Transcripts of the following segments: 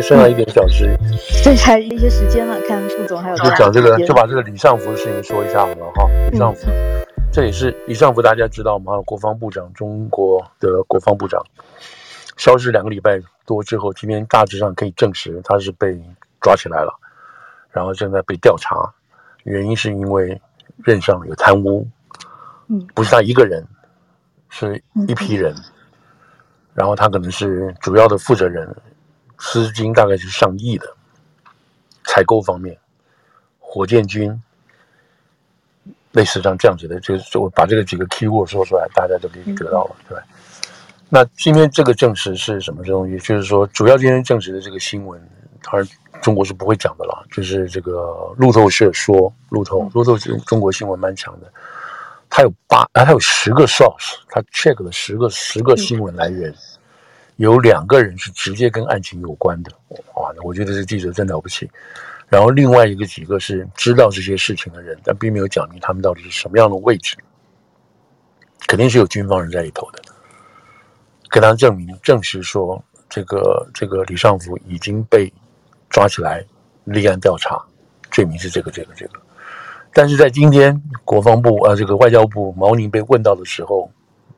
剩下一点小时，剩下一些时间了。看副总还有就讲这个，就把这个李尚福的事情说一下好了哈。李尚福，嗯、这也是李尚福，大家知道吗？国防部长，中国的国防部长，消失两个礼拜多之后，今天大致上可以证实他是被抓起来了，然后正在被调查，原因是因为任上有贪污，嗯，不是他一个人，是一批人，嗯、然后他可能是主要的负责人。资金大概是上亿的，采购方面，火箭军，类似像这样子的，就是我把这个几个 keyword 说出来，大家就可以得到了，对吧？那今天这个证实是什么东西？就是说，主要今天证实的这个新闻，当然中国是不会讲的了。就是这个路透社说，路透路透中中国新闻蛮强的，他有八啊，他有十个 source，他 check 了十个十个新闻来源。有两个人是直接跟案情有关的，哇！我觉得这记者真了不起。然后另外一个几个是知道这些事情的人，但并没有讲明他们到底是什么样的位置，肯定是有军方人在里头的，跟他证明证实说这个这个李尚福已经被抓起来立案调查，罪名是这个这个这个。但是在今天国防部啊，这个外交部毛宁被问到的时候。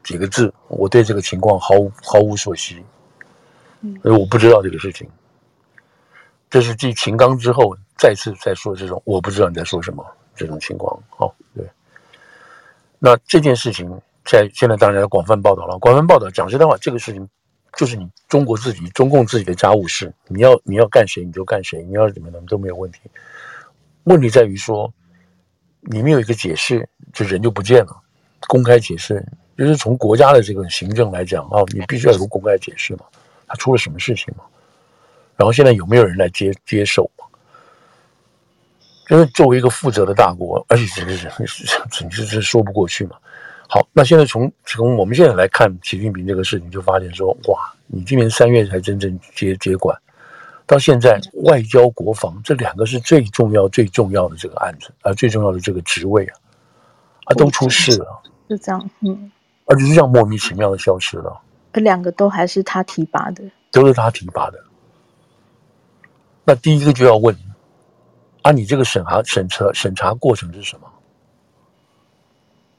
几个字，我对这个情况毫无毫无所悉，所以我不知道这个事情。这是继秦刚之后再次再说这种我不知道你在说什么这种情况。好，对。那这件事情在现在当然要广泛报道了。广泛报道，讲实在话，这个事情就是你中国自己、中共自己的家务事。你要你要干谁你就干谁，你要怎么怎么都没有问题。问题在于说，你没有一个解释，这人就不见了。公开解释。就是从国家的这个行政来讲啊，你必须要有公开解释嘛，他出了什么事情吗？然后现在有没有人来接接受嘛？因为作为一个负责的大国，而且这个是是是是说不过去嘛。好，那现在从从我们现在来看习近平这个事情，就发现说，哇，你今年三月才真正接接管，到现在外交国防这两个是最重要最重要的这个案子啊，最重要的这个职位啊，啊都出事了，就这样，嗯。而且是这样莫名其妙的消失了，这这两个都还是他提拔的，都是他提拔的。那第一个就要问：啊，你这个审查、审查、审查过程是什么？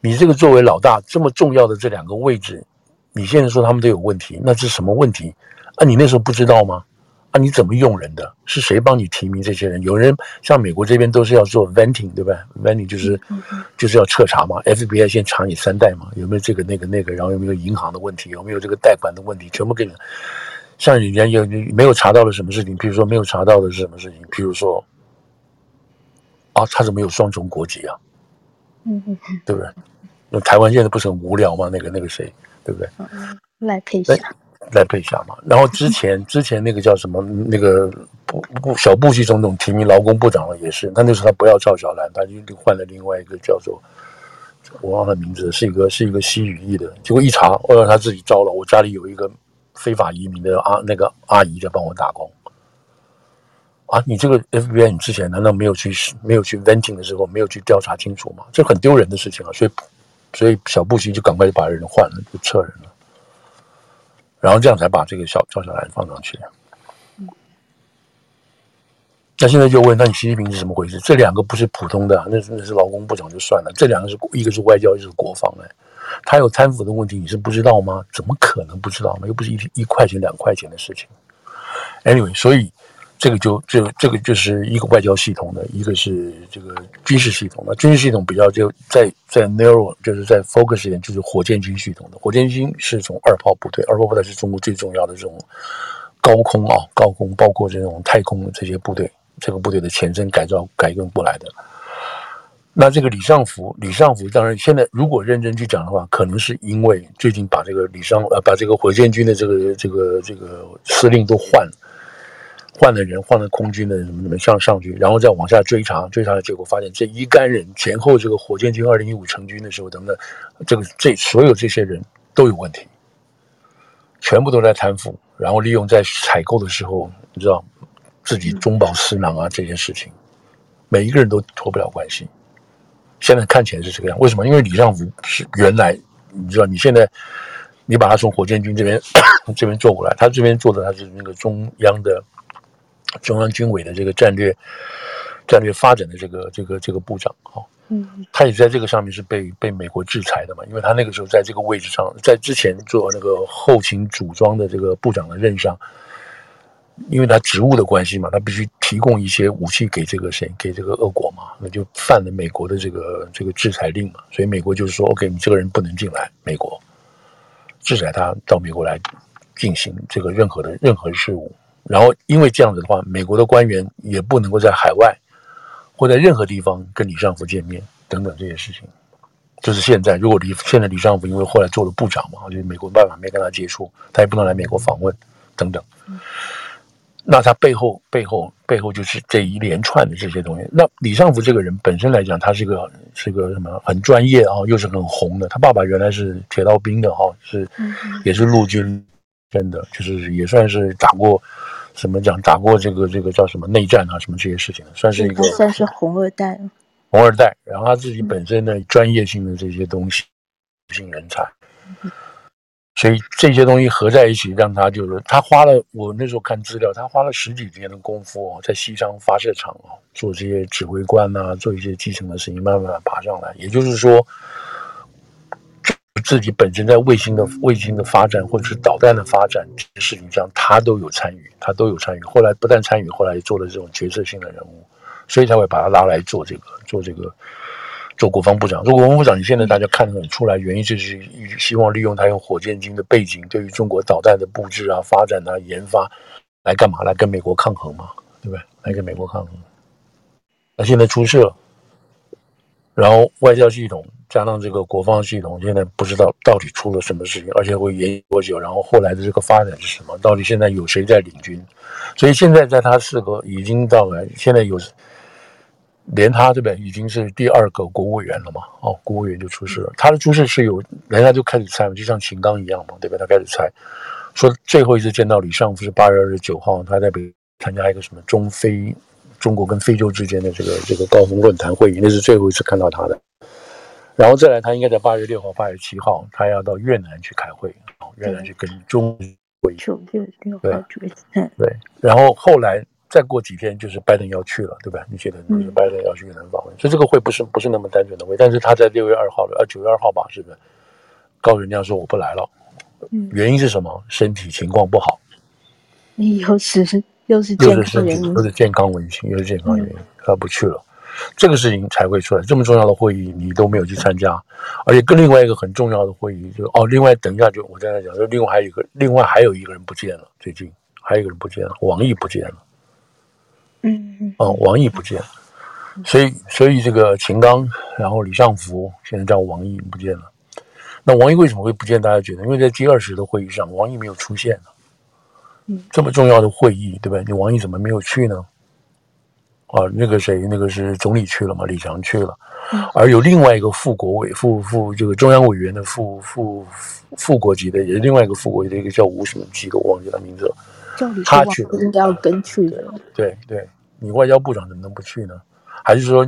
你这个作为老大这么重要的这两个位置，你现在说他们都有问题，那是什么问题？啊，你那时候不知道吗？啊，你怎么用人的？是谁帮你提名这些人？有人像美国这边都是要做 venting，对吧？venting 就是就是要彻查嘛。FBI 先查你三代嘛，有没有这个那个那个，然后有没有银行的问题，有没有这个贷款的问题，全部给你。像人家有没有查到了什么事情？比如说没有查到的是什么事情？比如说啊，他怎么有双重国籍啊？嗯嗯嗯，对不对？那台湾现在不是很无聊吗？那个那个谁，对不对？赖佩霞。赖佩霞嘛，然后之前之前那个叫什么那个部部小布希总统提名劳工部长了，也是，他那时候他不要赵小兰，他就换了另外一个叫做我忘了名字，是一个是一个西语裔的，结果一查，哦，他自己招了，我家里有一个非法移民的阿那个阿姨在帮我打工，啊，你这个 FBI 你之前难道没有去没有去 venting 的时候没有去调查清楚吗？这很丢人的事情啊，所以所以小布希就赶快就把人换了，就撤人了。然后这样才把这个小赵小兰放上去。那现在就问，那你习近平是怎么回事？这两个不是普通的，那是那是劳工部长就算了，这两个是一个是外交，一个是国防哎，他有贪腐的问题，你是不知道吗？怎么可能不知道呢？又不是一一块钱两块钱的事情。Anyway，所以。这个就这这个就是一个外交系统的，一个是这个军事系统的。军事系统比较就在在 narrow，就是在 focus 点，就是火箭军系统的。火箭军是从二炮部队，二炮部队是中国最重要的这种高空啊，高空包括这种太空这些部队，这个部队的前身改造改用过来的。那这个李尚福，李尚福当然现在如果认真去讲的话，可能是因为最近把这个李尚呃把这个火箭军的这个这个这个司令都换了。换了人，换了空军的什，么怎么上上去，然后再往下追查，追查的结果发现，这一干人前后，这个火箭军二零一五成军的时候，等等，这个这所有这些人都有问题，全部都在贪腐，然后利用在采购的时候，你知道，自己中饱私囊啊，这件事情，每一个人都脱不了关系。现在看起来是这个样，为什么？因为李尚福是原来，你知道，你现在你把他从火箭军这边 这边做过来，他这边做的他是那个中央的。中央军委的这个战略战略发展的这个这个这个部长哈，嗯，他也在这个上面是被被美国制裁的嘛，因为他那个时候在这个位置上，在之前做那个后勤组装的这个部长的任上。因为他职务的关系嘛，他必须提供一些武器给这个谁，给这个俄国嘛，那就犯了美国的这个这个制裁令嘛。所以美国就是说，OK，你这个人不能进来，美国制裁他到美国来进行这个任何的任何事务。然后因为这样子的话，美国的官员也不能够在海外或在任何地方跟李尚福见面等等这些事情。就是现在，如果李现在李尚福因为后来做了部长嘛，就是美国办法没跟他接触，他也不能来美国访问等等。那他背后背后背后就是这一连串的这些东西。那李尚福这个人本身来讲，他是个是个什么很专业啊，又是很红的。他爸爸原来是铁道兵的哈，是也是陆军真的，就是也算是打过什么讲打过这个这个叫什么内战啊什么这些事情，算是一个算是红二代。红二代，然后他自己本身的专业性的这些东西，性人才。所以这些东西合在一起，让他就是他花了，我那时候看资料，他花了十几年的功夫哦，在西昌发射场哦，做这些指挥官呐、啊，做一些基层的事情，慢慢爬上来。也就是说，自己本身在卫星的卫星的发展，或者是导弹的发展这些事情上，他都有参与，他都有参与。后来不但参与，后来做了这种决策性的人物，所以才会把他拉来做这个，做这个。做国防部长，做国防部长，你现在大家看得很出来，原因就是希望利用他用火箭军的背景，对于中国导弹的布置啊、发展啊、研发，来干嘛？来跟美国抗衡嘛，对不对？来跟美国抗衡。那现在出事了，然后外交系统加上这个国防系统，现在不知道到底出了什么事情，而且会延多久？然后后来的这个发展是什么？到底现在有谁在领军？所以现在在他四个已经到了，现在有。连他这边已经是第二个国务委员了嘛？哦，国务委员就出事了。他的出事是有人家就开始猜嘛，就像秦刚一样嘛，对吧？他开始猜，说最后一次见到李尚福是八月二十九号，他在北参加一个什么中非中国跟非洲之间的这个这个高峰论坛会议，那是最后一次看到他的。然后再来，他应该在八月六号、八月七号，他要到越南去开会，哦，越南去跟中会议。对，对，然后后来。再过几天就是拜登要去了，对吧？你觉得就是拜登要去越南访问，嗯、所以这个会不是不是那么单纯的会。但是他在六月二号的，呃，九月二号吧，是不是？告诉人家说我不来了，嗯，原因是什么？身体情况不好。又是又是健康原因，又是健康问题，又是健康原因，他不去了，这个事情才会出来。这么重要的会议你都没有去参加，而且跟另外一个很重要的会议就哦，另外等一下就我在那讲，就另外还有一个，另外还有一个人不见了，最近还有一个人不见了，王毅不见了。嗯嗯，哦，王毅不见了，所以所以这个秦刚，然后李尚福，现在叫王毅不见了。那王毅为什么会不见？大家觉得，因为在 G 二十的会议上，王毅没有出现呢。嗯，这么重要的会议，对吧？你王毅怎么没有去呢？啊，那个谁，那个是总理去了嘛？李强去了，而有另外一个副国委副副这个中央委员的副副副国级的，也是另外一个副国级的一个叫吴什么基，我忘记他名字了。他去了，应该要跟去的。对对，你外交部长怎么能不去呢？还是说，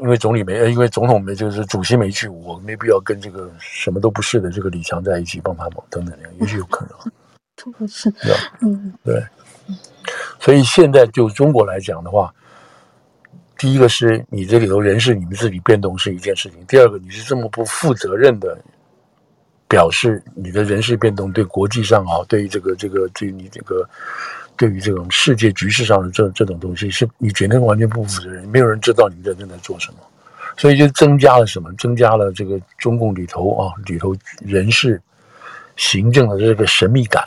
因为总理没，因为总统没，就是主席没去，我没必要跟这个什么都不是的这个李强在一起帮他忙等等，也许有可能。不是，对，嗯，对。所以现在就中国来讲的话，第一个是你这里头人事你们自己变动是一件事情，第二个你是这么不负责任的。表示你的人事变动对国际上啊，对于这个这个对于你这个对于这种世界局势上的这这种东西，是你觉得完全不负责任，没有人知道你在正在做什么，所以就增加了什么？增加了这个中共里头啊里头人事行政的这个神秘感，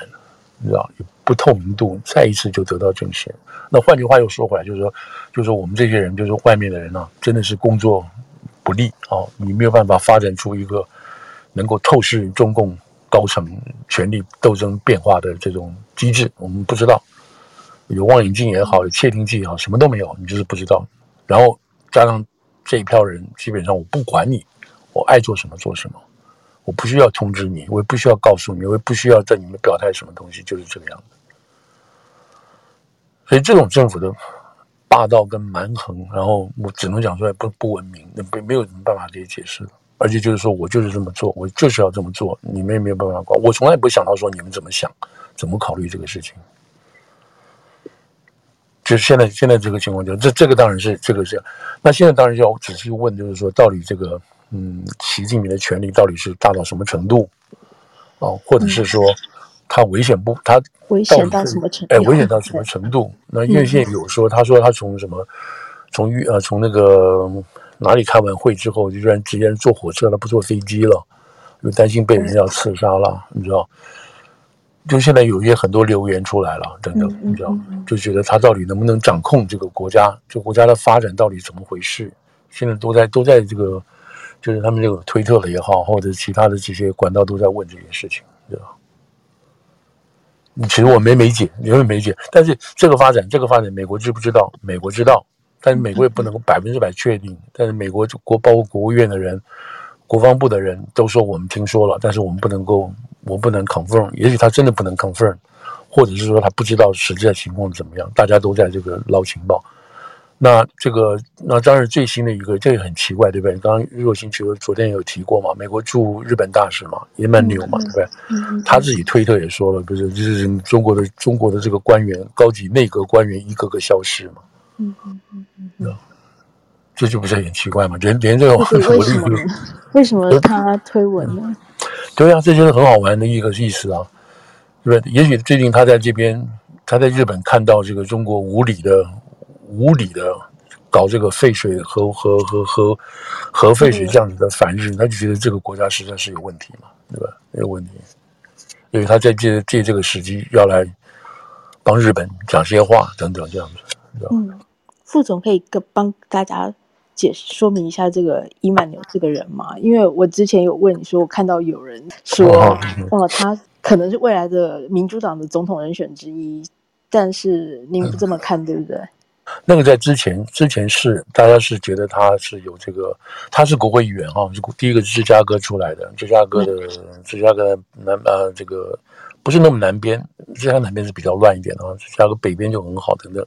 你知道不透明度，再一次就得到证实。那换句话又说回来，就是说，就是我们这些人，就是外面的人呢、真的是工作不利啊，你没有办法发展出一个。能够透视中共高层权力斗争变化的这种机制，我们不知道。有望远镜也好，有窃听器也好，什么都没有，你就是不知道。然后加上这一票人，基本上我不管你，我爱做什么做什么，我不需要通知你，我也不需要告诉你，我也不需要在你们表态什么东西，就是这个样子。所以这种政府的霸道跟蛮横，然后我只能讲出来不不文明，那没没有什么办法可以解释。而且就是说，我就是这么做，我就是要这么做，你们也没有办法管。我从来不想到说你们怎么想，怎么考虑这个事情。就是现在现在这个情况就这这个当然是这个是，那现在当然要仔细问，就是说到底这个嗯，习近平的权力到底是大到什么程度？哦，或者是说他危险不？他危险到什么程度？哎，危险到什么程度？那院线有说，他说他从什么从玉呃从那个哪里开完会之后，就居然直接坐火车了，不坐飞机了，又担心被人要刺杀了，你知道？就现在有一些很多留言出来了，等等，你知道，就觉得他到底能不能掌控这个国家？这国家的发展到底怎么回事？现在都在都在这个，就是他们这个推特了也好，或者其他的这些管道都在问这件事情，对吧？其实我没没解，因为没解。但是这个发展，这个发展，美国知不知道？美国知道，但是美国也不能够百分之百确定。但是美国国包括国务院的人。国防部的人都说我们听说了，但是我们不能够，我不能 confirm。也许他真的不能 confirm，或者是说他不知道实际的情况怎么样。大家都在这个捞情报。那这个，那当然最新的一个，这个很奇怪，对不对？刚刚若星其实昨天有提过嘛，美国驻日本大使嘛，也蛮牛嘛，对不对？他自己推特也说了，不是，就是中国的中国的这个官员，高级内阁官员一个个消失嘛。嗯嗯嗯嗯。这就不是很奇怪嘛？连连这种，为什么？为什么他推文呢？对呀、啊，这就是很好玩的一个意思啊，对不对？也许最近他在这边，他在日本看到这个中国无理的、无理的搞这个废水核核核核核废水这样子的反日，他就觉得这个国家实在是有问题嘛，对吧？有问题，因为他在借借这个时机要来帮日本讲些话等等这样子，嗯，副总可以跟帮大家。解释说明一下这个伊曼纽这个人嘛？因为我之前有问你说，我看到有人说，哦，哦，他可能是未来的民主党的总统人选之一，但是您不这么看，嗯、对不对？那个在之前之前是大家是觉得他是有这个，他是国会议员哈，是第一个芝加哥出来的，芝加哥的、嗯、芝加哥的南呃这个不是那么南边，芝加哥南边是比较乱一点的啊，芝加哥北边就很好等等。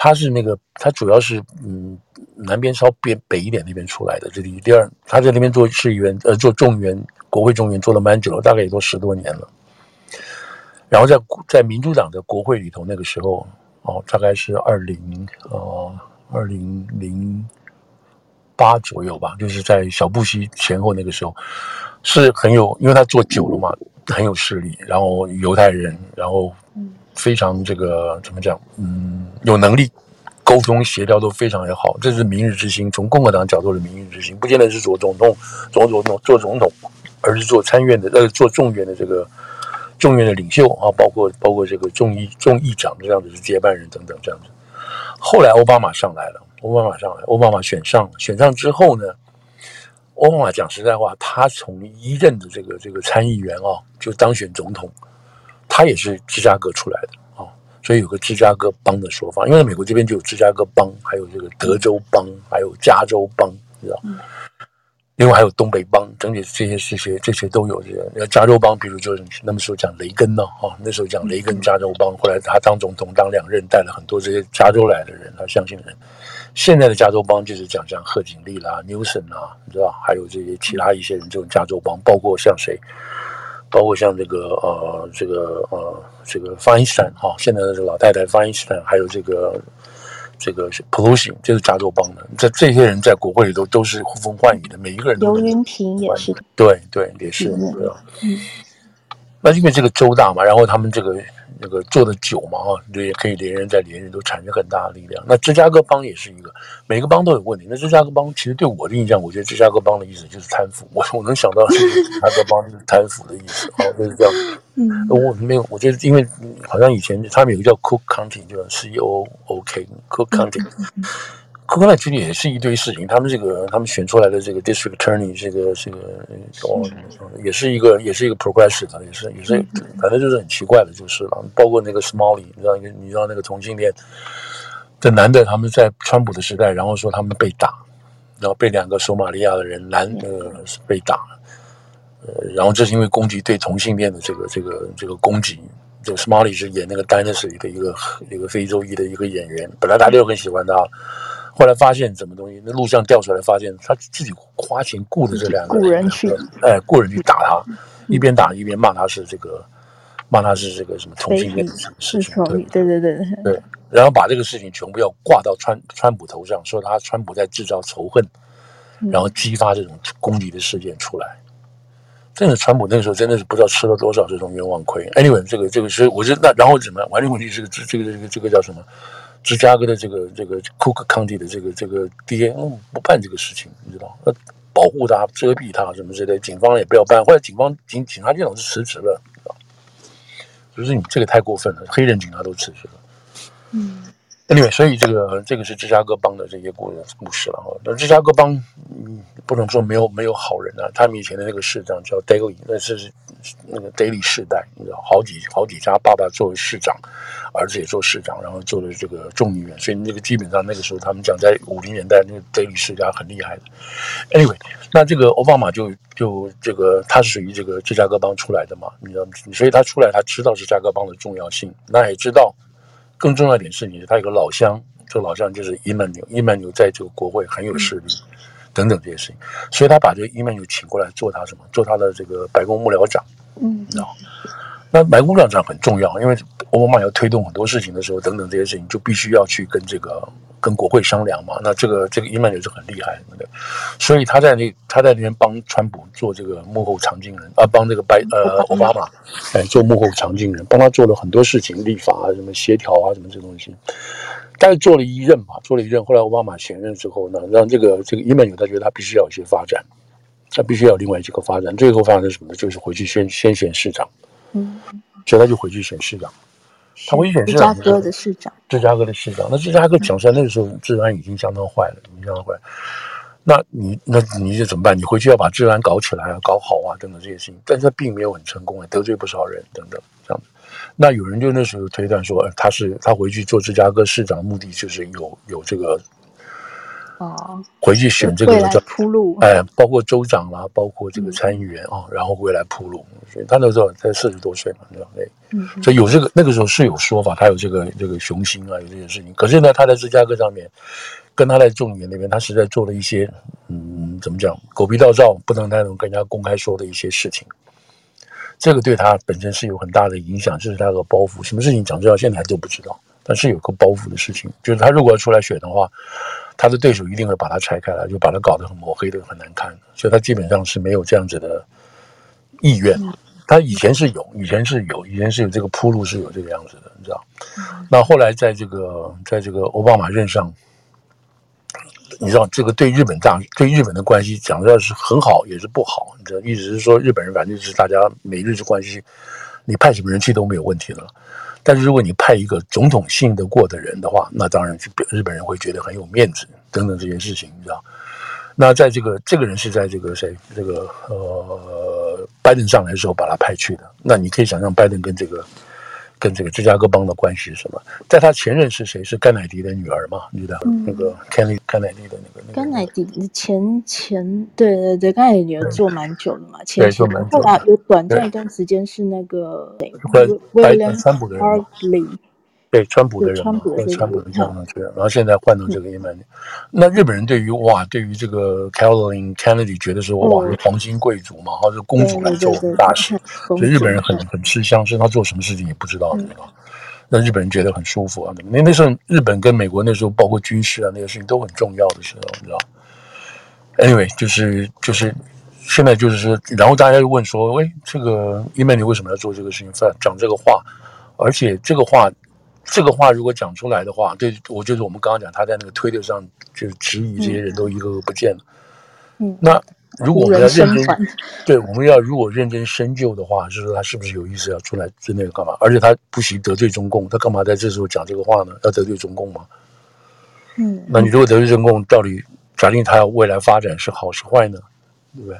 他是那个，他主要是嗯，南边稍边北一点那边出来的。这第一第二，他在那边做市议员，呃，做众议员，国会众议员做了蛮久了，大概也都十多年了。然后在在民主党的国会里头，那个时候哦，大概是二零呃二零零八左右吧，就是在小布希前后那个时候，是很有，因为他做久了嘛，很有势力，然后犹太人，然后。非常这个怎么讲？嗯，有能力沟通协调都非常的好，这是明日之星。从共和党角度的明日之星，不见得是做总统、做总统、做总统，而是做参院的呃，做众院的这个众院的领袖啊，包括包括这个众议众议长这样子是接班人等等这样子。后来奥巴马上来了，奥巴马上来，奥巴马选上，选上之后呢，奥巴马讲实在话，他从一任的这个这个参议员啊，就当选总统。他也是芝加哥出来的啊、哦，所以有个芝加哥帮的说法。因为美国这边就有芝加哥帮，还有这个德州帮，还有加州帮，你知道？嗯、另外还有东北帮，整体这些这些这些都有这个。加州帮，比如就是那么时候讲雷根呢，哈、哦，那时候讲雷根加州帮，后来他当总统当两任，带了很多这些加州来的人，他相信人。现在的加州帮就是讲讲贺锦丽啦、纽森啊，你知道？还有这些其他一些人，这种加州帮，包括像谁？包括像这个呃，这个呃，这个 Feinstein 哈，现在的这个老太太 Feinstein，，还有这个这个 Pelosi，，就是加州帮的，这这些人在国会里头都是呼风唤雨的，每一个人都。刘云平也是。对对，也是？嗯。那因为这个州大嘛，然后他们这个。那个做的久嘛，哈，也可以连任再连任，都产生很大的力量。那芝加哥帮也是一个，每个帮都有问题。那芝加哥帮其实对我的印象，我觉得芝加哥帮的意思就是贪腐。我我能想到是芝加哥帮是贪腐的意思，哦，就是这样。嗯，我没有，我觉得因为好像以前他们有个叫 Cook County，就是 C O O K Cook County。库克那其实也是一堆事情，他们这个他们选出来的这个 district attorney 这个这个哦，也是一个也是一个 progressive 的，也是也是反正就是很奇怪的，就是了。包括那个 Smalley，你知道你知道那个同性恋的男的，他们在川普的时代，然后说他们被打，然后被两个索马利亚的人男呃是被打，呃，然后这是因为攻击对同性恋的这个这个这个攻击。这个 Smalley 是演那个 Dynasty 的一个一个非洲裔的一个演员，本来大家都很喜欢他。后来发现什么东西？那录像调出来，发现他自己花钱雇的这两个人，雇人去，哎，雇人去打他，一边打一边骂他是这个，骂他是这个什么同性恋的事情。对对对对对。然后把这个事情全部要挂到川川普头上，说他川普在制造仇恨，然后激发这种攻击的事件出来。真的，川普那个时候真的是不知道吃了多少这种冤枉亏。Anyway，这个这个是我是那然后怎么样？完全问题是这个这个这个这个叫什么？芝加哥的这个这个 Cook County 的这个这个爹嗯不办这个事情，你知道？呃保护他、遮蔽他什么之类，警方也不要办。后来警方警警察局长是辞职了，就是你这个太过分了，黑人警察都辞职了。嗯，Anyway，所以这个这个是芝加哥帮的这些故故事了哈。那芝加哥帮嗯不能说没有没有好人啊，他们以前的那个市长叫 Daily，那是那个 Daily 世代，你知道，好几好几家，爸爸作为市长。儿子也做市长，然后做了这个众议员，所以那个基本上那个时候他们讲在五零年代那个 Daily 世家很厉害的。Anyway，那这个奥巴马就就这个他是属于这个芝加哥帮出来的嘛，你知道，所以他出来他知道芝加哥帮的重要性，那也知道更重要一点是你他有个老乡，这个老乡就是伊曼纽，伊曼纽在这个国会很有势力，等等这些事情，所以他把这个伊曼纽请过来做他什么，做他的这个白宫幕僚长，嗯，你知道。那白宫幕僚长很重要，因为奥巴马要推动很多事情的时候，等等这些事情就必须要去跟这个跟国会商量嘛。那这个这个伊曼纽是很厉害的，所以他在那他在那边帮川普做这个幕后藏镜人啊，帮这个白呃奥巴马哎做幕后藏镜人，帮他做了很多事情，立法啊，什么协调啊，什么这东西。但是做了一任嘛，做了一任。后来奥巴马卸任之后呢，让这个这个伊曼纽他觉得他必须要有一些发展，他必须要有另外几个发展。最后发展是什么呢？就是回去先先选市长。嗯，所以他就回去选市长，他回去选市长。芝加哥的市长，芝加哥的市长。那芝加哥讲出来，那个时候治安已经相当坏了，已经相当坏。那你那你就怎么办？你回去要把治安搞起来啊，搞好啊，等等这些事情。但是他并没有很成功，得罪不少人，等等这样子。那有人就那时候推断说，他是他回去做芝加哥市长的目的就是有有这个。哦，回去选这个叫铺路，哎，包括州长啦，包括这个参议员啊、嗯，然后回来铺路。所以他那时候才四十多岁嘛，对吧？嗯，所以有这个那个时候是有说法，他有这个这个雄心啊，有这件事情。可是呢，他在芝加哥上面，跟他在众议员那边，他实在做了一些，嗯，怎么讲，狗皮倒灶，不能太能跟人家公开说的一些事情。这个对他本身是有很大的影响，这是他的包袱。什么事情讲知道，现在还都不知道。但是有个包袱的事情，就是他如果要出来选的话，他的对手一定会把他拆开来，就把他搞得很抹黑的很难看。所以他基本上是没有这样子的意愿。他以前是有，以前是有，以前是有这个铺路是有这个样子的，你知道？那后来在这个在这个奥巴马任上，你知道这个对日本大对日本的关系讲的是很好，也是不好。你知道，意思是说日本人反正就是大家美日之关系，你派什么人去都没有问题了。但是如果你派一个总统信得过的人的话，那当然日本人会觉得很有面子等等这些事情，你知道？那在这个这个人是在这个谁这个呃拜登上来的时候把他派去的，那你可以想象拜登跟这个。跟这个芝加哥帮的关系是什么？在他前任是谁？是甘乃迪的女儿嘛？你知道、嗯、那个甘乃甘乃迪的那个、那个、甘乃迪前前对对对，甘乃迪女儿做蛮久的嘛，前前对蛮久。后来有短暂一段时间是那个威廉川普的人。对川普的人，川普的川普的这样子，然后现在换到这个伊曼纽。那日本人对于哇，对于这个 Caroline Kennedy 觉得说哇，是皇亲贵族嘛，或者公主来做大事，所以日本人很很吃香，是他做什么事情也不知道，知道吗？那日本人觉得很舒服啊。那那时候日本跟美国那时候包括军事啊那些事情都很重要的时候，你知道？Anyway，就是就是现在就是说，然后大家又问说，喂，这个伊曼纽为什么要做这个事情，讲这个话，而且这个话。这个话如果讲出来的话，对我就是我们刚刚讲，他在那个推特上就是质疑这些人都一个个不见了。嗯，那如果我们要认真，对，我们要如果认真深究的话，就是说他是不是有意思要出来真的干嘛？而且他不惜得罪中共，他干嘛在这时候讲这个话呢？要得罪中共吗？嗯，那你如果得罪中共，到底假定他要未来发展是好是坏呢？对不对？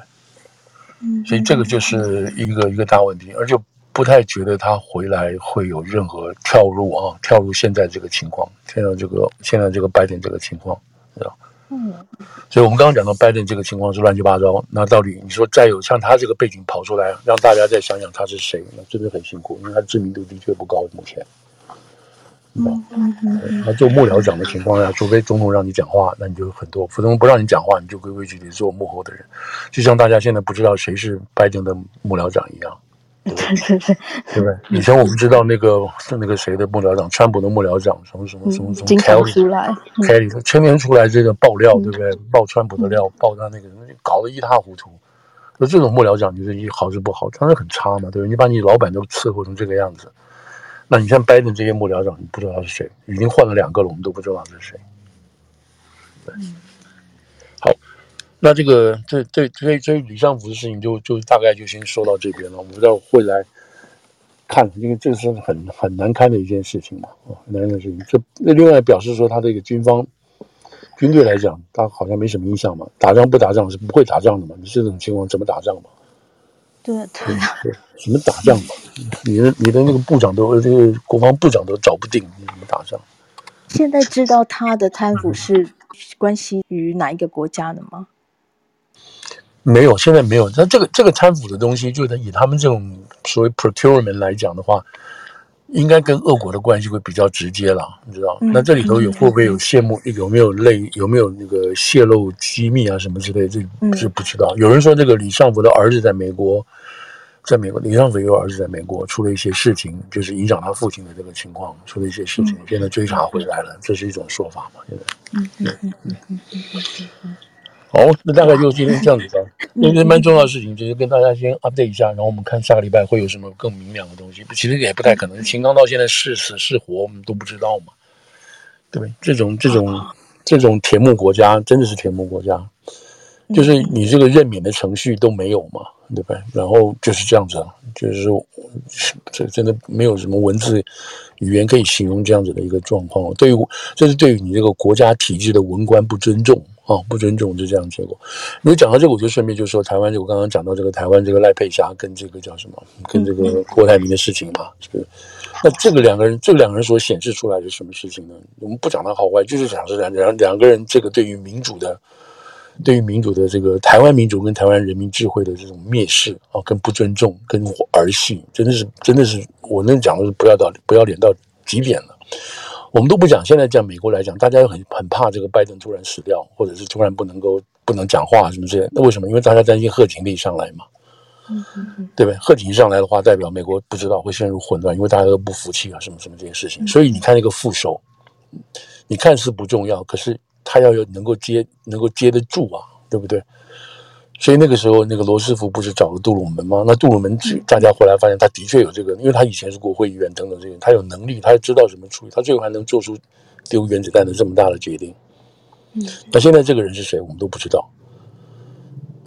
嗯，所以这个就是一个一个大问题，而且。不太觉得他回来会有任何跳入啊，跳入现在这个情况，现在这个现在这个拜登这个情况，知道？嗯，所以我们刚刚讲到拜登这个情况是乱七八糟，那到底你说再有像他这个背景跑出来，让大家再想想他是谁，那真的很辛苦，因为他知名度的确不高，目前。嗯嗯嗯。他做幕僚长的情况下，除非总统让你讲话，那你就很多；否则不让你讲话，你就规规矩矩做幕后的人，就像大家现在不知道谁是拜登的幕僚长一样。对对对？对不对？以前我们知道那个是那个谁的幕僚长，川普的幕僚长，什么什么什么什么，Kelly 出来，Kelly 天天出来这个爆料，对不对？爆川普的料，爆他那个，搞得一塌糊涂。那这种幕僚长，你说一好是不好？当然很差嘛，对不对？你把你老板都伺候成这个样子，那你像拜登这些幕僚长，你不知道他是谁，已经换了两个了，我们都不知道他是谁。对，好。那这个这这这这李尚福的事情就就大概就先说到这边了。我们不知道会来看，因为这是很很难堪的一件事情嘛，啊，很难堪的事情。这那另外表示说，他这个军方军队来讲，他好像没什么影响嘛。打仗不打仗是不会打仗的嘛？你这种情况怎么打仗嘛？对对对，怎么打仗嘛？你的你的那个部长都这个国防部长都找不定，你怎么打仗？现在知道他的贪腐是关系于哪一个国家的吗？没有，现在没有。那这个这个贪腐的东西，就是以他们这种所谓 procurement 来讲的话，应该跟俄国的关系会比较直接了，你知道？嗯、那这里头有会不会有泄密？有没有类？有没有那个泄露机密啊什么之类的？这是不知道。有人说这个李尚福的儿子在美国，在美国，李尚福有儿子在美国出了一些事情，就是影响他父亲的这个情况，出了一些事情，现在追查回来了，这是一种说法嘛？现在，嗯嗯嗯嗯嗯嗯嗯。好，那大概就今天这样子吧。因为蛮重要的事情，就是跟大家先 update 一下，然后我们看下个礼拜会有什么更明亮的东西。其实也不太可能，秦刚到现在是死是活，我们都不知道嘛。对，这种这种这种铁幕国家，真的是铁幕国家，就是你这个任免的程序都没有嘛，对不对？然后就是这样子，就是说，这真的没有什么文字语言可以形容这样子的一个状况。对于这是对于你这个国家体制的文官不尊重。哦，不尊重就这样结果。你讲到这个，我就顺便就说台湾，就我刚刚讲到这个台湾这个赖佩霞跟这个叫什么，跟这个郭台铭的事情嘛，是不是？那这个两个人，这两个人所显示出来的什么事情呢？我们不讲他好坏，就是讲是两两两个人这个对于民主的，对于民主的这个台湾民主跟台湾人民智慧的这种蔑视啊，跟不尊重，跟儿戏，真的是真的是，我能讲的是不要到不要脸到极点了。我们都不讲，现在讲美国来讲，大家又很很怕这个拜登突然死掉，或者是突然不能够不能讲话什么之类。那为什么？因为大家担心贺锦丽上来嘛，嗯嗯，对不对？贺锦丽上来的话，代表美国不知道会陷入混乱，因为大家都不服气啊，什么什么这些事情。所以你看那个副手，你看似不重要，可是他要有能够接能够接得住啊，对不对？所以那个时候，那个罗斯福不是找了杜鲁门吗？那杜鲁门，大家后来发现他的确有这个，因为他以前是国会议员等等这些，他有能力，他知道怎么处理，他最后还能做出丢原子弹的这么大的决定。嗯，那现在这个人是谁，我们都不知道。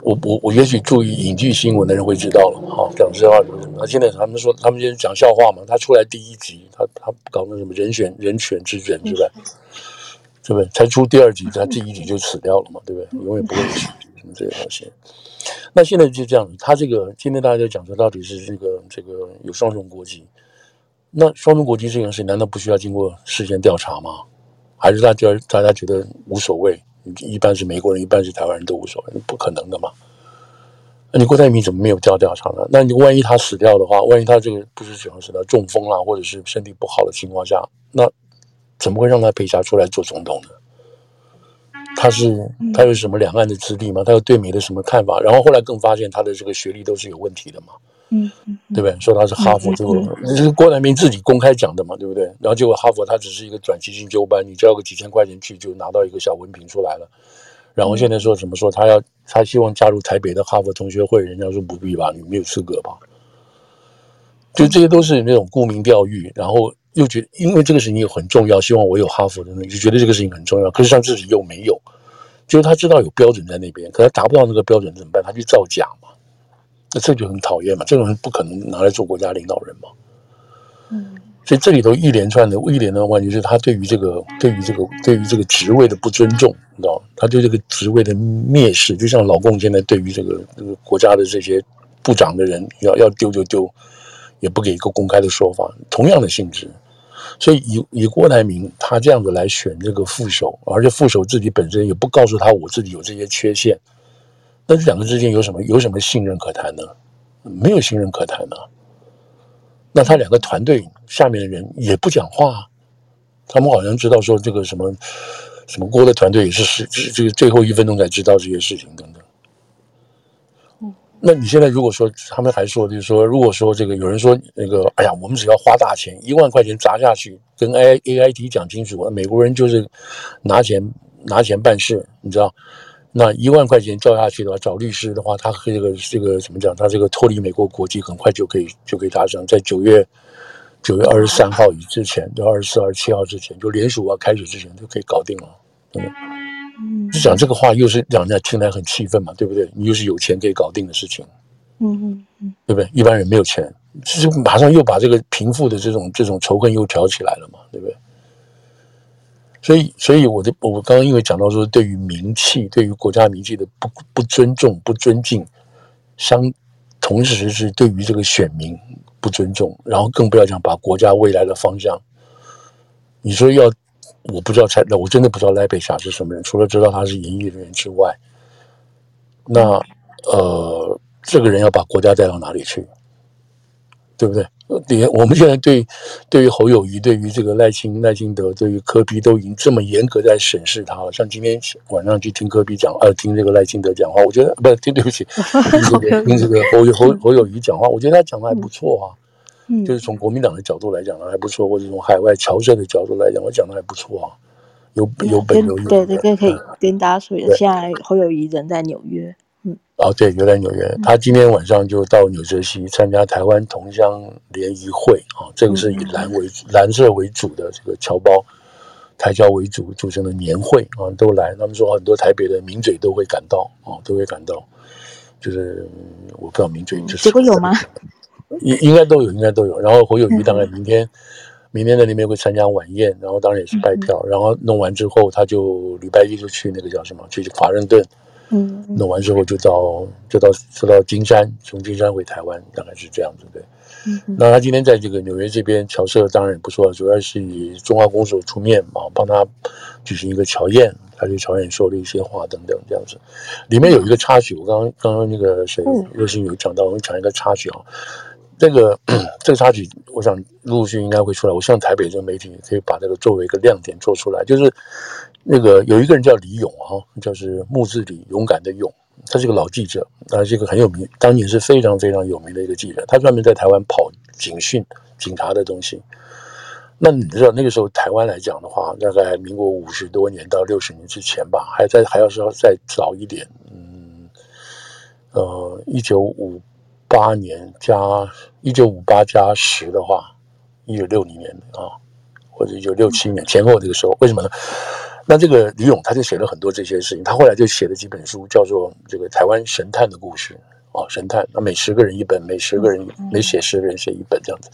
我我我也许注意影剧新闻的人会知道了。好，讲实话，那现在他们说他们今天讲笑话嘛，他出来第一集，他他搞那什么人选人权之人，对不对？对不对？才出第二集，他第一集就死掉了嘛，对不对？永远不会死。这个东西，那现在就这样子。他这个今天大家在讲说，到底是这个这个有双重国籍，那双重国籍这件事，难道不需要经过事先调查吗？还是大家大家觉得无所谓？一半是美国人，一半是台湾人都无所谓，不可能的嘛？那你郭台铭怎么没有调调查呢？那你万一他死掉的话，万一他这个不是主要是他中风啦，或者是身体不好的情况下，那怎么会让他陪下出来做总统呢？他是他有什么两岸的资历吗？他有对美的什么看法？然后后来更发现他的这个学历都是有问题的嘛，嗯，对不对？说他是哈佛，这个这是郭台铭自己公开讲的嘛，对不对？然后结果哈佛他只是一个短期进修班，你交个几千块钱去就拿到一个小文凭出来了。然后现在说怎么说？他要他希望加入台北的哈佛同学会，人家说不必吧，你没有资格吧？就这些都是那种沽名钓誉，然后。又觉得，因为这个事情又很重要，希望我有哈佛的那，就觉得这个事情很重要。可是像自己又没有，就是他知道有标准在那边，可他达不到那个标准怎么办？他去造假嘛，那这就很讨厌嘛。这种人不可能拿来做国家领导人嘛。嗯，所以这里头一连串的一连串的问题，就是他对于这个、对于这个、对于这个职位的不尊重，你知道吗？他对这个职位的蔑视，就像老共现在对于这个这个国家的这些部长的人，要要丢就丢，也不给一个公开的说法，同样的性质。所以以以郭台铭他这样子来选这个副手，而且副手自己本身也不告诉他我自己有这些缺陷，那这两个之间有什么有什么信任可谈呢？没有信任可谈呢。那他两个团队下面的人也不讲话，他们好像知道说这个什么什么郭的团队也是是这个最后一分钟才知道这些事情等等。那你现在如果说他们还说，就是说，如果说这个有人说那个，哎呀，我们只要花大钱，一万块钱砸下去，跟 A A I T 讲清楚，美国人就是拿钱拿钱办事，你知道？那一万块钱交下去的话，找律师的话，他和这个这个怎么讲？他这个脱离美国国籍很快就可以就可以达成，在九月九月二十三号以之前，就二十四、二十七号之前，就联署啊开始之前就可以搞定了，对不对？就讲这个话，又是让人家听来很气愤嘛，对不对？你又是有钱可以搞定的事情，嗯嗯嗯，对不对？一般人没有钱，就马上又把这个贫富的这种这种仇恨又挑起来了嘛，对不对？所以，所以我的我刚刚因为讲到说，对于名气，对于国家名气的不不尊重、不尊敬，相同时是对于这个选民不尊重，然后更不要讲把国家未来的方向，你说要。我不知道蔡，我真的不知道赖佩霞是什么人，除了知道他是演艺人员之外，那呃，这个人要把国家带到哪里去，对不对？连我们现在对对于侯友谊、对于这个赖清赖清德、对于柯比都已经这么严格在审视他了。像今天晚上去听柯比讲，呃，听这个赖清德讲话，我觉得不是听，对不起，听这个听这个侯侯侯友谊讲话，我觉得他讲的还不错啊。就是从国民党的角度来讲呢，还不错；或者从海外侨社的角度来讲，我讲的还不错啊，有有本有用。对，这个可以跟大家说一下。现在侯友谊人在纽约，嗯，哦，对，留在纽约。他今天晚上就到纽泽西参加台湾同乡联谊会啊，这个是以蓝为蓝色为主的这个侨胞台侨为主组成的年会啊，都来。他们说很多台北的名嘴都会赶到啊，都会赶到。就是我不知道名嘴，就是结果有吗？应应该都有，应该都有。然后侯友谊当然明天，嗯、明天在那边会参加晚宴，然后当然也是拜票。嗯、然后弄完之后，他就礼拜一就去那个叫什么，去华盛顿。嗯，弄完之后就到就到就到金山，从金山回台湾，大概是这样子对。嗯，那他今天在这个纽约这边侨社当然也不错，主要是以中华公所出面嘛，帮他举行一个乔宴，他去乔宴说了一些话等等这样子。里面有一个插曲，我刚刚刚刚那个谁热心有讲到，我们讲一个插曲啊。这个 这个插曲，我想陆陆续续应该会出来。我希望台北这个媒体可以把这个作为一个亮点做出来。就是那个有一个人叫李勇哈，就是木字李，勇敢的勇，他是个老记者，他是一个很有名，当年是非常非常有名的一个记者。他专门在台湾跑警讯、警察的东西。那你知道那个时候台湾来讲的话，大概民国五十多年到六十年之前吧，还在还要说再早一点，嗯，呃，一九五。八年加一九五八加十的话，一九六零年啊，或者一九六七年前后这个时候，为什么呢？那这个李勇他就写了很多这些事情，他后来就写了几本书，叫做《这个台湾神探的故事》啊，神探，那每十个人一本，每十个人每写十个人写一本这样子。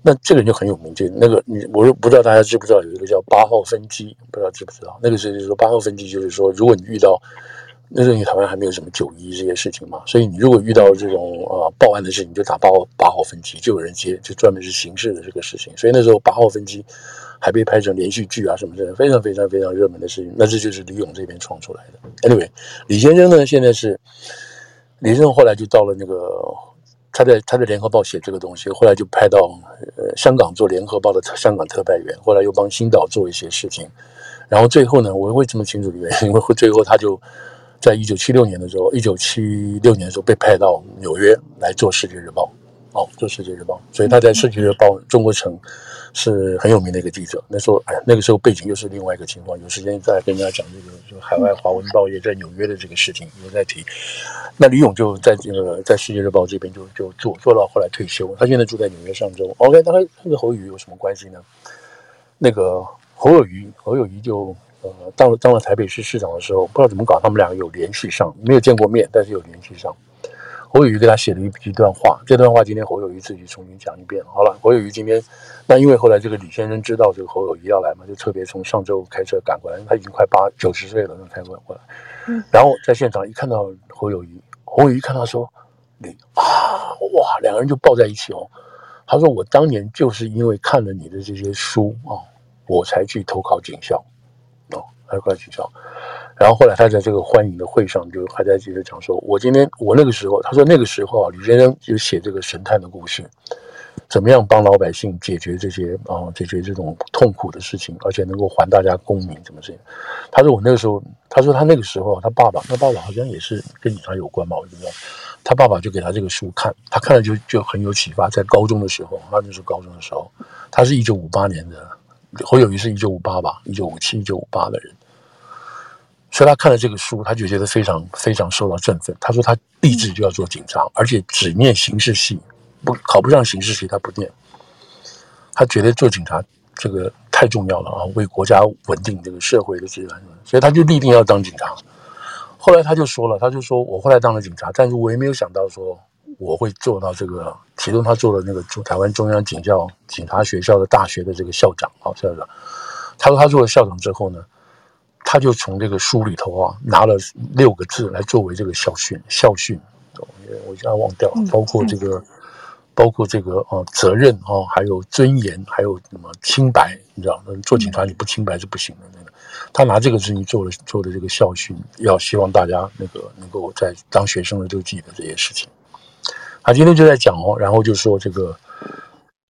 那这个人就很有名，就那个你，我不知道大家知不知道有一个叫八号分机，不知道知不知道？那个是就是说八号分机，就是说如果你遇到。那时候你台湾还没有什么九一这些事情嘛，所以你如果遇到这种呃报案的事情，就打八号八号分机，就有人接，就专门是刑事的这个事情。所以那时候八号分机还被拍成连续剧啊什么的，非常非常非常热门的事情。那这就是李勇这边创出来的。Anyway，李先生呢，现在是李先生后来就到了那个他在他在联合报写这个东西，后来就派到呃香港做联合报的香港特派员，后来又帮新岛做一些事情，然后最后呢，我会这么清楚的原因，因为最后他就。在一九七六年的时候，一九七六年的时候被派到纽约来做《世界日报》，哦，做《世界日报》，所以他在《世界日报》中国城是很有名的一个记者。那时候，哎，那个时候背景又是另外一个情况。有时间再跟大家讲这个，就海外华文报业在纽约的这个事情，我再提。那李勇就在这个在《世界日报》这边就就做做到后来退休，他现在住在纽约上州。OK，那他跟侯友宜有什么关系呢？那个侯友宜，侯友宜就。呃，当了当了台北市市长的时候，不知道怎么搞，他们两个有联系上，没有见过面，但是有联系上。侯友谊给他写了一一段话，这段话今天侯友谊自己重新讲一遍。好了，侯友谊今天，那因为后来这个李先生知道这个侯友谊要来嘛，就特别从上周开车赶过来，他已经快八九十岁了，就开车过来。嗯，然后在现场一看到侯友谊，侯友谊看到说，你啊哇，两个人就抱在一起哦。他说我当年就是因为看了你的这些书啊，我才去投考警校。还快取消，然后后来他在这个欢迎的会上就还在接着讲说，我今天我那个时候，他说那个时候啊，李先生就写这个神探的故事，怎么样帮老百姓解决这些啊、解决这种痛苦的事情，而且能够还大家公民，怎么这样？他说我那个时候，他说他那个时候，他爸爸，他爸爸好像也是跟警察有关吧，我不知道。他爸爸就给他这个书看，他看了就就很有启发。在高中的时候，他那是高中的时候，他是一九五八年的，侯友谊是一九五八吧，一九五七、一九五八的人。所以他看了这个书，他就觉得非常非常受到振奋。他说他立志就要做警察，而且只念刑事系，不考不上刑事系他不念。他觉得做警察这个太重要了啊，为国家稳定这个社会的治安，所以他就立定要当警察。后来他就说了，他就说我后来当了警察，但是我也没有想到说我会做到这个。其中他做了那个驻台湾中央警校警察学校的大学的这个校长啊，校长。他说他做了校长之后呢。他就从这个书里头啊拿了六个字来作为这个校训，校训，我现在忘掉了，包括这个，包括这个啊责任啊，还有尊严，还有什么清白，你知道，做警察你不清白是不行的。那个，他拿这个事情做了做的这个校训，要希望大家那个能够在当学生的都记得这些事情。他今天就在讲哦，然后就说这个，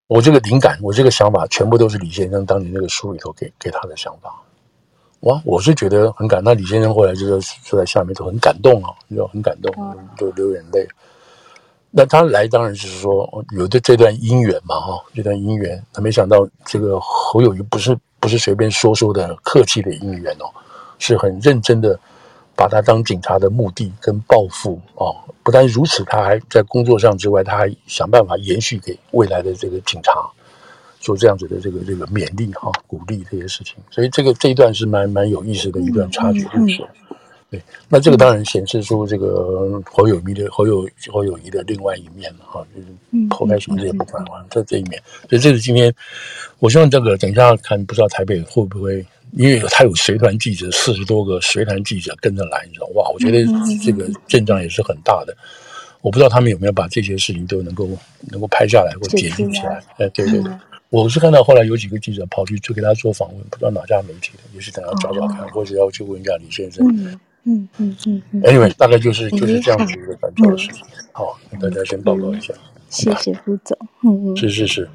我这个灵感，我这个想法，全部都是李先生当年那个书里头给给他的想法。哇，我是觉得很感。那李先生后来就是坐在下面都很感动啊，就很感动，都流眼泪。那他来当然就是说有的这段姻缘嘛，哈，这段姻缘。他没想到这个侯友谊不是不是随便说说的客气的姻缘哦，是很认真的把他当警察的目的跟抱负哦。不但如此，他还在工作上之外，他还想办法延续给未来的这个警察。做这样子的这个这个勉励哈，鼓励这些事情，所以这个这一段是蛮蛮有意思的一段插曲故事。对，那这个当然显示出这个侯友谊的侯友侯友谊的另外一面了哈，就是抛开什么这也不管了，在这一面。所以这是今天，我希望这个等一下看，不知道台北会不会，因为他有随团记者四十多个随团记者跟着来，你知道哇，我觉得这个阵仗也是很大的。我不知道他们有没有把这些事情都能够能够拍下来或剪辑起来。哎，对对对。我是看到后来有几个记者跑去去给他做访问，不知道哪家媒体的，也是等他找找看，或者要去问一下李先生。嗯嗯嗯嗯。Anyway，大概就是就是这样子一个感受的事情。好，跟大家先报告一下。谢谢副总。嗯嗯。是是是。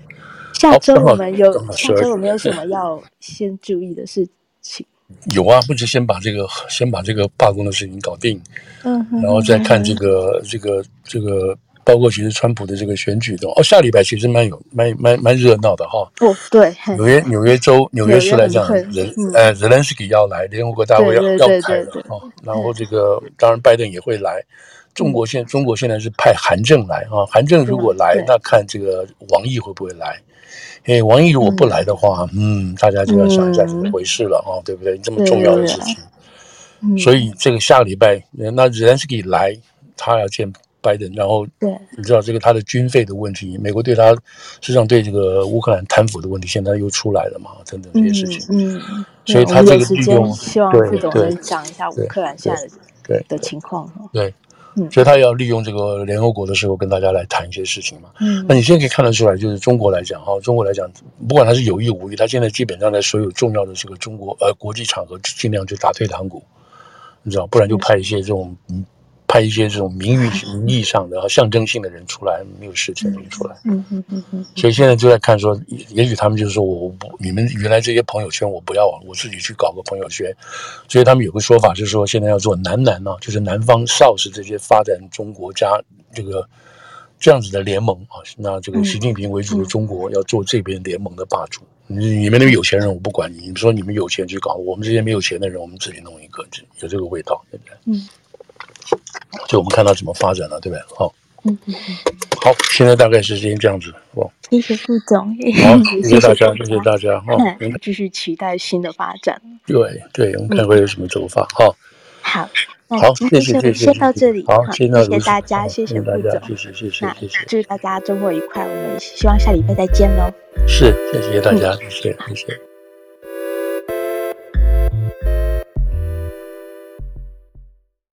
下周我们有下周我们有什么要先注意的事情？有啊，不止先把这个先把这个罢工的事情搞定，嗯，然后再看这个这个这个。包括其实川普的这个选举的哦，下礼拜其实蛮有蛮蛮蛮热闹的哈。哦，对，纽约纽约州纽约市来讲，人呃泽连斯基要来，联合国大会要要开了哦。然后这个当然拜登也会来。中国现中国现在是派韩正来啊，韩正如果来，那看这个王毅会不会来？哎，王毅如果不来的话，嗯，大家就要想一下怎么回事了啊，对不对？这么重要的事情，所以这个下个礼拜那泽连斯基来，他要见。拜登，然后对，你知道这个他的军费的问题，美国对他实际上对这个乌克兰贪腐的问题，现在又出来了嘛，等等这些事情，嗯，所以他这个利用，希望副总能讲一下乌克兰现在的对的情况哈，对，所以他要利用这个联合国的时候跟大家来谈一些事情嘛，嗯，那你现在可以看得出来，就是中国来讲哈，中国来讲，不管他是有意无意，他现在基本上在所有重要的这个中国呃国际场合，尽量就打退堂鼓，你知道，不然就派一些这种嗯。派一些这种名誉、名义上的、象征性的人出来，没有实权的人出来。嗯嗯嗯嗯。所以现在就在看说，也许他们就是说，我不，你们原来这些朋友圈我不要，我自己去搞个朋友圈。所以他们有个说法，就是说现在要做南南呢，就是南方少是这些发展中国家这个这样子的联盟啊。那这个习近平为主的中国要做这边联盟的霸主。你你们那个有钱人我不管你，你说你们有钱去搞，我们这些没有钱的人，我们自己弄一个，有这个味道，对不对？嗯。就我们看到怎么发展了，对不对？好，嗯嗯嗯，好，现在大概是先这样子，哦，谢谢副总，好，谢谢大家，谢谢大家，哈，继续期待新的发展。对对，我们看会有什么走法，哈，好，好，谢谢谢谢，先到这里，好，先到这里，谢谢大家，谢谢大家，谢谢谢谢谢谢，祝大家周末愉快，我们希望下礼拜再见喽。是，谢谢大家，谢谢谢谢。